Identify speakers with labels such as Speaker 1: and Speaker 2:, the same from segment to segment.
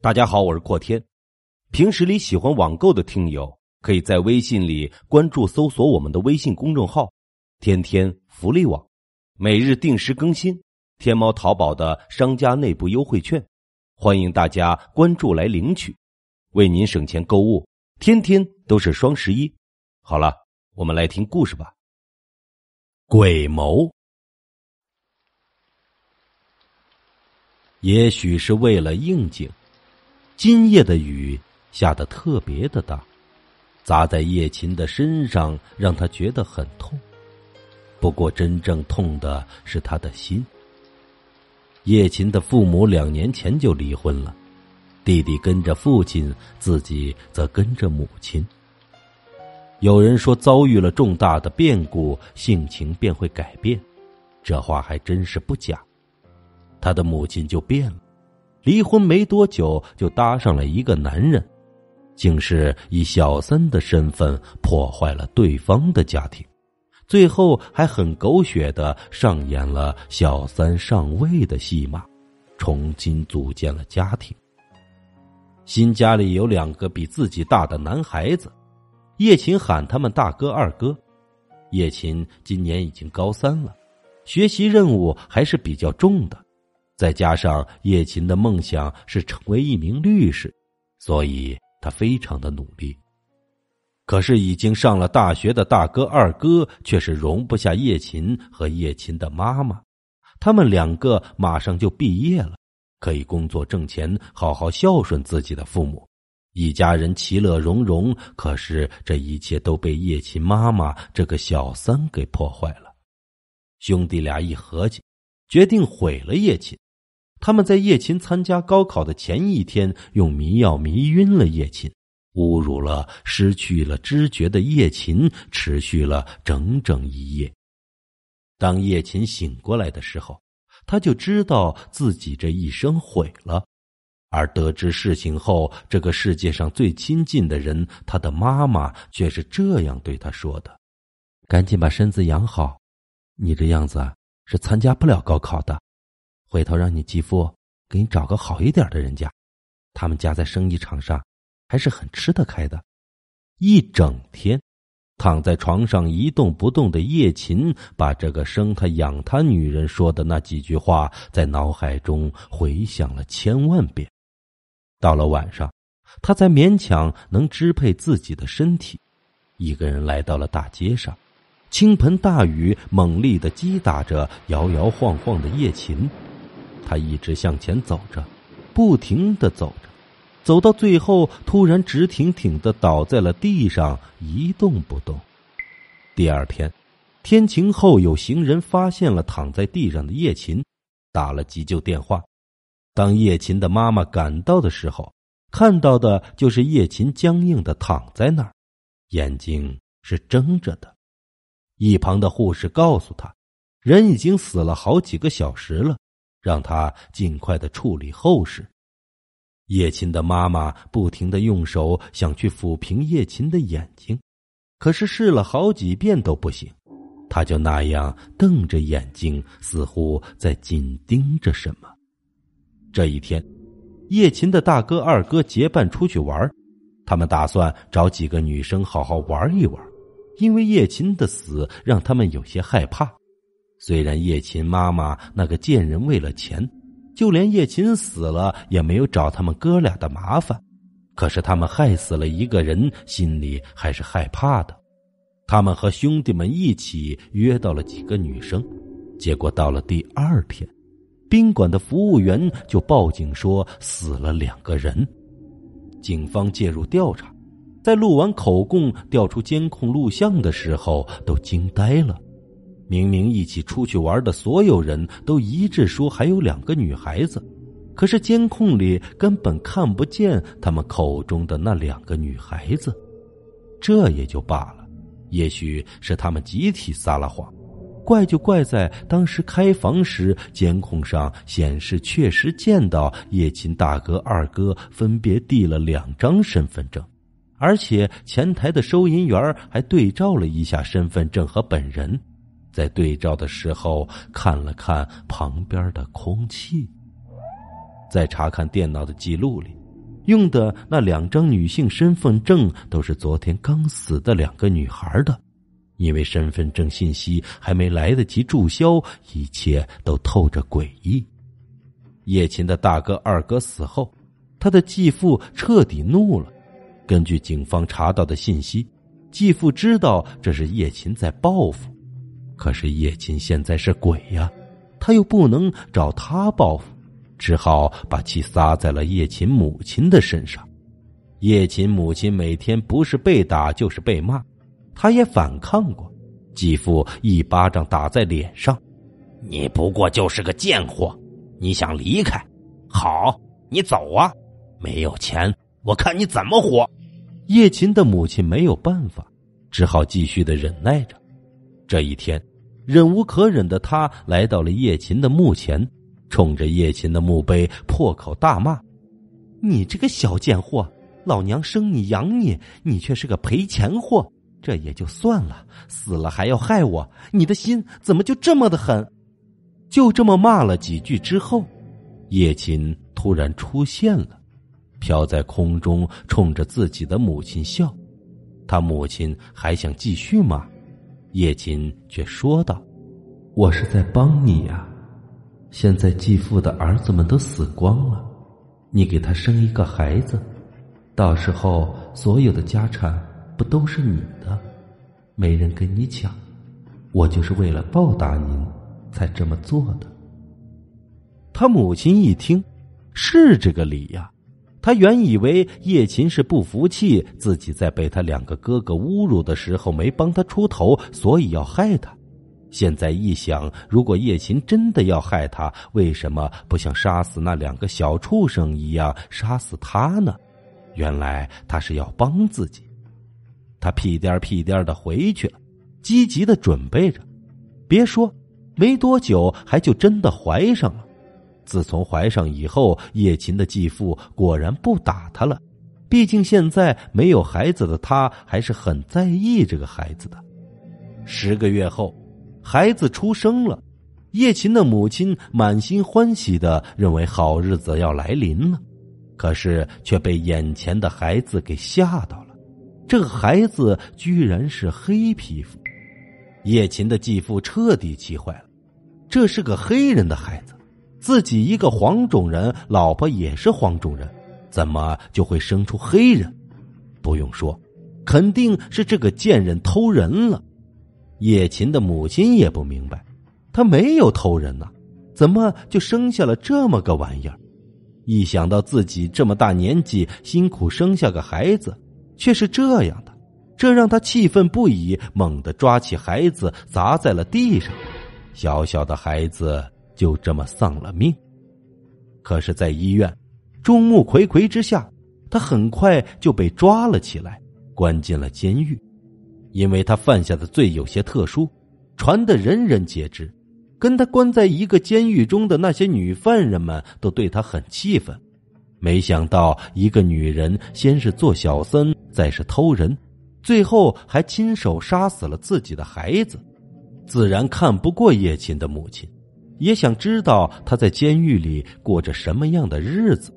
Speaker 1: 大家好，我是阔天。平时里喜欢网购的听友，可以在微信里关注、搜索我们的微信公众号“天天福利网”，每日定时更新天猫、淘宝的商家内部优惠券，欢迎大家关注来领取，为您省钱购物。天天都是双十一。好了，我们来听故事吧。鬼谋，也许是为了应景。今夜的雨下得特别的大，砸在叶琴的身上，让他觉得很痛。不过，真正痛的是他的心。叶琴的父母两年前就离婚了，弟弟跟着父亲，自己则跟着母亲。有人说，遭遇了重大的变故，性情便会改变，这话还真是不假。他的母亲就变了。离婚没多久，就搭上了一个男人，竟是以小三的身份破坏了对方的家庭，最后还很狗血的上演了小三上位的戏码，重新组建了家庭。新家里有两个比自己大的男孩子，叶琴喊他们大哥二哥。叶琴今年已经高三了，学习任务还是比较重的。再加上叶琴的梦想是成为一名律师，所以他非常的努力。可是已经上了大学的大哥二哥却是容不下叶琴和叶琴的妈妈，他们两个马上就毕业了，可以工作挣钱，好好孝顺自己的父母，一家人其乐融融。可是这一切都被叶琴妈妈这个小三给破坏了。兄弟俩一合计，决定毁了叶琴。他们在叶琴参加高考的前一天，用迷药迷晕了叶琴，侮辱了失去了知觉的叶琴，持续了整整一夜。当叶琴醒过来的时候，他就知道自己这一生毁了。而得知事情后，这个世界上最亲近的人，他的妈妈却是这样对他说的：“赶紧把身子养好，你这样子是参加不了高考的。”回头让你继父给你找个好一点的人家，他们家在生意场上还是很吃得开的。一整天躺在床上一动不动的叶琴，把这个生他养他女人说的那几句话在脑海中回想了千万遍。到了晚上，他才勉强能支配自己的身体，一个人来到了大街上。倾盆大雨猛烈的击打着摇摇晃晃的叶琴。他一直向前走着，不停的走着，走到最后，突然直挺挺的倒在了地上，一动不动。第二天，天晴后，有行人发现了躺在地上的叶琴，打了急救电话。当叶琴的妈妈赶到的时候，看到的就是叶琴僵硬的躺在那儿，眼睛是睁着的。一旁的护士告诉他，人已经死了好几个小时了。让他尽快的处理后事。叶琴的妈妈不停的用手想去抚平叶琴的眼睛，可是试了好几遍都不行。他就那样瞪着眼睛，似乎在紧盯着什么。这一天，叶琴的大哥、二哥结伴出去玩，他们打算找几个女生好好玩一玩，因为叶琴的死让他们有些害怕。虽然叶琴妈妈那个贱人为了钱，就连叶琴死了也没有找他们哥俩的麻烦，可是他们害死了一个人，心里还是害怕的。他们和兄弟们一起约到了几个女生，结果到了第二天，宾馆的服务员就报警说死了两个人。警方介入调查，在录完口供、调出监控录像的时候，都惊呆了。明明一起出去玩的所有人都一致说还有两个女孩子，可是监控里根本看不见他们口中的那两个女孩子。这也就罢了，也许是他们集体撒了谎。怪就怪在当时开房时监控上显示确实见到叶琴大哥、二哥分别递了两张身份证，而且前台的收银员还对照了一下身份证和本人。在对照的时候，看了看旁边的空气，在查看电脑的记录里，用的那两张女性身份证都是昨天刚死的两个女孩的，因为身份证信息还没来得及注销，一切都透着诡异。叶琴的大哥、二哥死后，他的继父彻底怒了。根据警方查到的信息，继父知道这是叶琴在报复，可是叶琴现在是鬼呀，他又不能找他报复。只好把气撒在了叶琴母亲的身上。叶琴母亲每天不是被打就是被骂，他也反抗过，继父一巴掌打在脸上：“你不过就是个贱货，你想离开？好，你走啊！没有钱，我看你怎么活。”叶琴的母亲没有办法，只好继续的忍耐着。这一天，忍无可忍的他来到了叶琴的墓前。冲着叶琴的墓碑破口大骂：“你这个小贱货！老娘生你养你，你却是个赔钱货。这也就算了，死了还要害我，你的心怎么就这么的狠？”就这么骂了几句之后，叶琴突然出现了，飘在空中，冲着自己的母亲笑。他母亲还想继续骂，叶琴却说道：“我是在帮你呀。”现在继父的儿子们都死光了，你给他生一个孩子，到时候所有的家产不都是你的？没人跟你抢，我就是为了报答您才这么做的。他母亲一听，是这个理呀。他原以为叶琴是不服气自己在被他两个哥哥侮辱的时候没帮他出头，所以要害他。现在一想，如果叶琴真的要害他，为什么不像杀死那两个小畜生一样杀死他呢？原来他是要帮自己。他屁颠屁颠的回去了，积极的准备着。别说，没多久还就真的怀上了。自从怀上以后，叶琴的继父果然不打他了。毕竟现在没有孩子的他，还是很在意这个孩子的。十个月后。孩子出生了，叶琴的母亲满心欢喜的认为好日子要来临了，可是却被眼前的孩子给吓到了。这个孩子居然是黑皮肤，叶琴的继父彻底气坏了。这是个黑人的孩子，自己一个黄种人，老婆也是黄种人，怎么就会生出黑人？不用说，肯定是这个贱人偷人了。叶琴的母亲也不明白，他没有偷人呐，怎么就生下了这么个玩意儿？一想到自己这么大年纪辛苦生下个孩子，却是这样的，这让他气愤不已，猛地抓起孩子砸在了地上，小小的孩子就这么丧了命。可是，在医院众目睽睽之下，他很快就被抓了起来，关进了监狱。因为他犯下的罪有些特殊，传的人人皆知。跟他关在一个监狱中的那些女犯人们都对他很气愤。没想到一个女人先是做小三，再是偷人，最后还亲手杀死了自己的孩子，自然看不过叶琴的母亲，也想知道他在监狱里过着什么样的日子。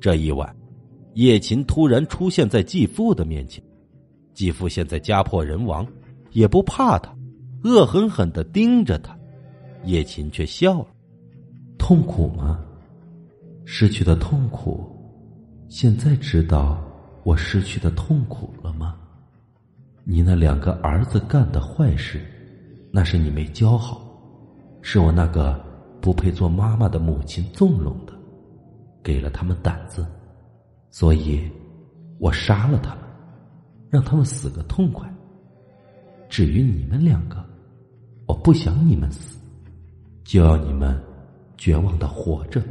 Speaker 1: 这一晚，叶琴突然出现在继父的面前。继父现在家破人亡，也不怕他，恶狠狠的盯着他。叶琴却笑了：“痛苦吗？失去的痛苦。现在知道我失去的痛苦了吗？你那两个儿子干的坏事，那是你没教好，是我那个不配做妈妈的母亲纵容的，给了他们胆子，所以我杀了他们。”让他们死个痛快。至于你们两个，我不想你们死，就要你们绝望的活着。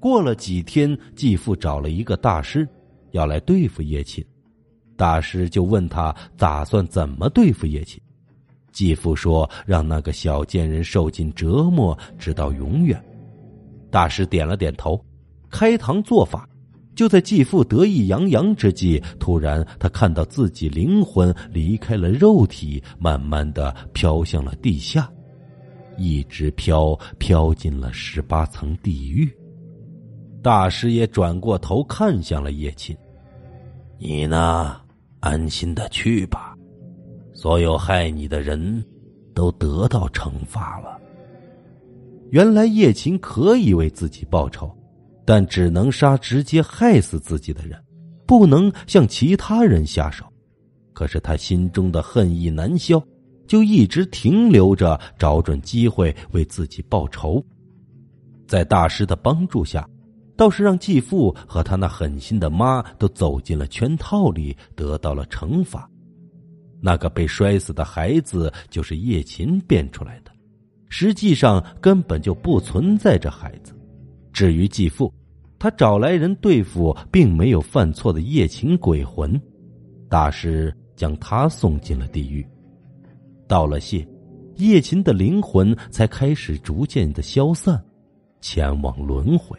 Speaker 1: 过了几天，继父找了一个大师，要来对付叶琴。大师就问他打算怎么对付叶琴。继父说：“让那个小贱人受尽折磨，直到永远。”大师点了点头，开堂做法。就在继父得意洋洋之际，突然他看到自己灵魂离开了肉体，慢慢的飘向了地下，一直飘飘进了十八层地狱。大师也转过头看向了叶琴：“你呢，安心的去吧。所有害你的人都得到惩罚了。”原来叶琴可以为自己报仇，但只能杀直接害死自己的人，不能向其他人下手。可是他心中的恨意难消，就一直停留着，找准机会为自己报仇。在大师的帮助下。倒是让继父和他那狠心的妈都走进了圈套里，得到了惩罚。那个被摔死的孩子就是叶琴变出来的，实际上根本就不存在这孩子。至于继父，他找来人对付并没有犯错的叶琴鬼魂，大师将他送进了地狱。道了谢，叶琴的灵魂才开始逐渐的消散，前往轮回。